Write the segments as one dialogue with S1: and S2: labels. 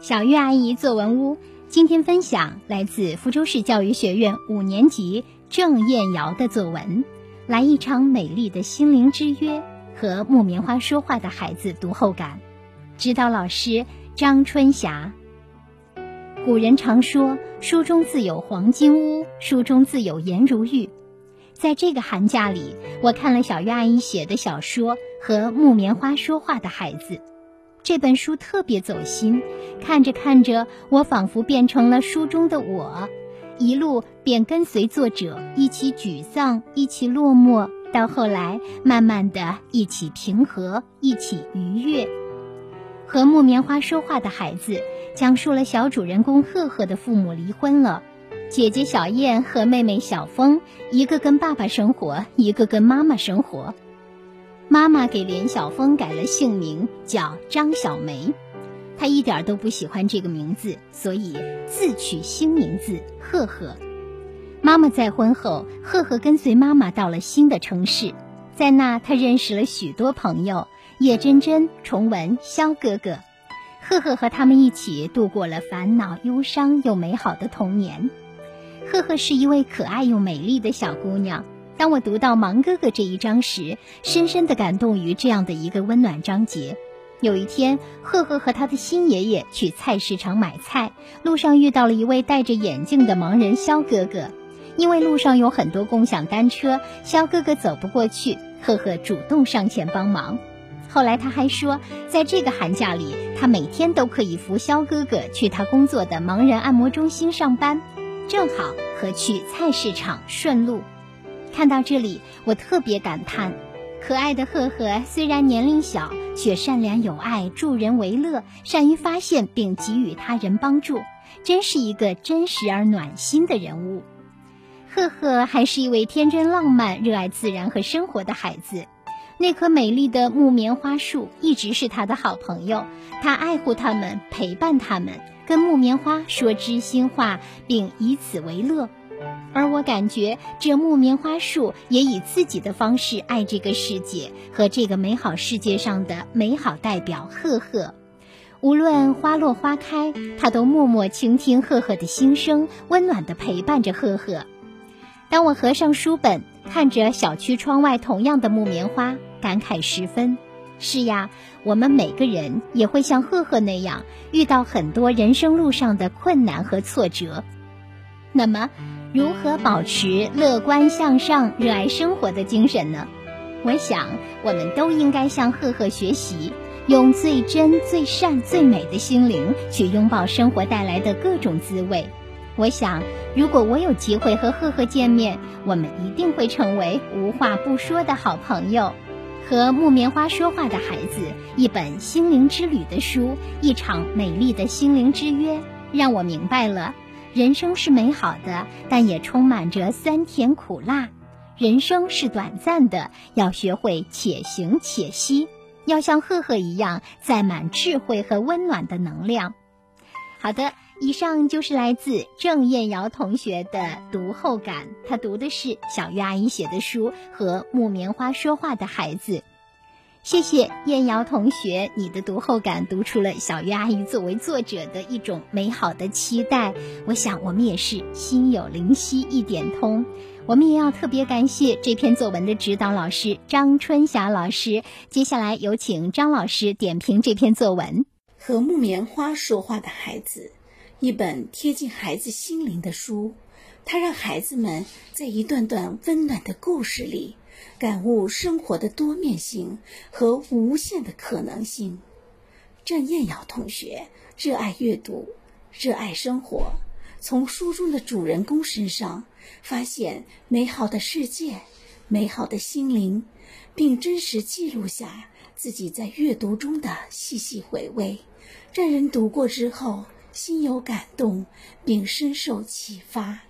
S1: 小月阿姨作文屋今天分享来自福州市教育学院五年级郑燕瑶的作文《来一场美丽的心灵之约》和木棉花说话的孩子读后感，指导老师张春霞。古人常说：“书中自有黄金屋，书中自有颜如玉。”在这个寒假里，我看了小月阿姨写的小说和木棉花说话的孩子。这本书特别走心，看着看着，我仿佛变成了书中的我，一路便跟随作者一起沮丧，一起落寞，到后来慢慢的一起平和，一起愉悦。和木棉花说话的孩子，讲述了小主人公赫赫的父母离婚了，姐姐小燕和妹妹小风，一个跟爸爸生活，一个跟妈妈生活。妈妈给连小峰改了姓名，叫张小梅。她一点都不喜欢这个名字，所以自取新名字赫赫。妈妈再婚后，赫赫跟随妈妈到了新的城市，在那她认识了许多朋友：叶真真、崇文、肖哥哥。赫赫和他们一起度过了烦恼、忧伤又美好的童年。赫赫是一位可爱又美丽的小姑娘。当我读到盲哥哥这一章时，深深的感动于这样的一个温暖章节。有一天，赫赫和他的新爷爷去菜市场买菜，路上遇到了一位戴着眼镜的盲人肖哥哥。因为路上有很多共享单车，肖哥哥走不过去，赫赫主动上前帮忙。后来他还说，在这个寒假里，他每天都可以扶肖哥哥去他工作的盲人按摩中心上班，正好和去菜市场顺路。看到这里，我特别感叹：可爱的赫赫虽然年龄小，却善良有爱，助人为乐，善于发现并给予他人帮助，真是一个真实而暖心的人物。赫赫还是一位天真浪漫、热爱自然和生活的孩子。那棵美丽的木棉花树一直是他的好朋友，他爱护它们，陪伴它们，跟木棉花说知心话，并以此为乐。而我感觉，这木棉花树也以自己的方式爱这个世界和这个美好世界上的美好代表赫赫。无论花落花开，它都默默倾听赫赫的心声，温暖地陪伴着赫赫。当我合上书本，看着小区窗外同样的木棉花，感慨十分。是呀，我们每个人也会像赫赫那样，遇到很多人生路上的困难和挫折。那么，如何保持乐观向上、热爱生活的精神呢？我想，我们都应该向赫赫学习，用最真、最善、最美的心灵去拥抱生活带来的各种滋味。我想，如果我有机会和赫赫见面，我们一定会成为无话不说的好朋友。和木棉花说话的孩子，一本心灵之旅的书，一场美丽的心灵之约，让我明白了。人生是美好的，但也充满着酸甜苦辣。人生是短暂的，要学会且行且惜，要像赫赫一样载满智慧和温暖的能量。好的，以上就是来自郑燕瑶同学的读后感，他读的是小鱼阿姨写的书和木棉花说话的孩子。谢谢燕瑶同学，你的读后感读出了小月阿姨作为作者的一种美好的期待。我想我们也是心有灵犀一点通。我们也要特别感谢这篇作文的指导老师张春霞老师。接下来有请张老师点评这篇作文。
S2: 和木棉花说话的孩子，一本贴近孩子心灵的书，它让孩子们在一段段温暖的故事里。感悟生活的多面性和无限的可能性。郑燕瑶同学热爱阅读，热爱生活，从书中的主人公身上发现美好的世界、美好的心灵，并真实记录下自己在阅读中的细细回味，让人读过之后心有感动，并深受启发。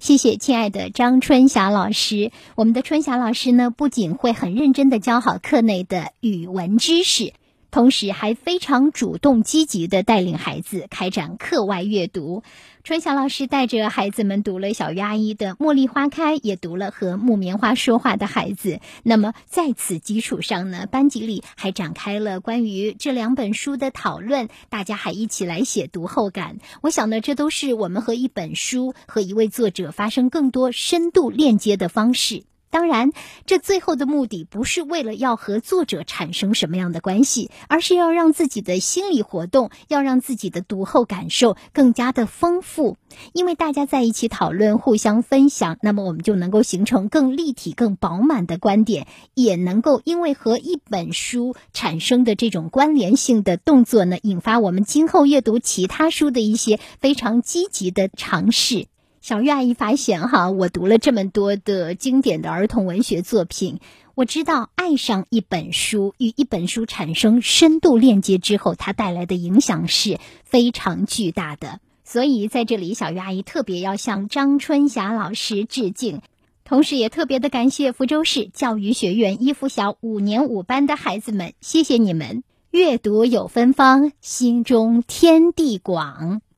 S1: 谢谢，亲爱的张春霞老师。我们的春霞老师呢，不仅会很认真的教好课内的语文知识，同时还非常主动积极的带领孩子开展课外阅读。春霞老师带着孩子们读了小鱼阿姨的《茉莉花开》，也读了《和木棉花说话的孩子》。那么在此基础上呢，班级里还展开了关于这两本书的讨论，大家还一起来写读后感。我想呢，这都是我们和一本书、和一位作者发生更多深度链接的方式。当然，这最后的目的不是为了要和作者产生什么样的关系，而是要让自己的心理活动，要让自己的读后感受更加的丰富。因为大家在一起讨论、互相分享，那么我们就能够形成更立体、更饱满的观点，也能够因为和一本书产生的这种关联性的动作呢，引发我们今后阅读其他书的一些非常积极的尝试。小月阿姨发现，哈，我读了这么多的经典的儿童文学作品，我知道爱上一本书与一本书产生深度链接之后，它带来的影响是非常巨大的。所以在这里，小月阿姨特别要向张春霞老师致敬，同时也特别的感谢福州市教育学院一附小五年五班的孩子们，谢谢你们！阅读有芬芳，心中天地广。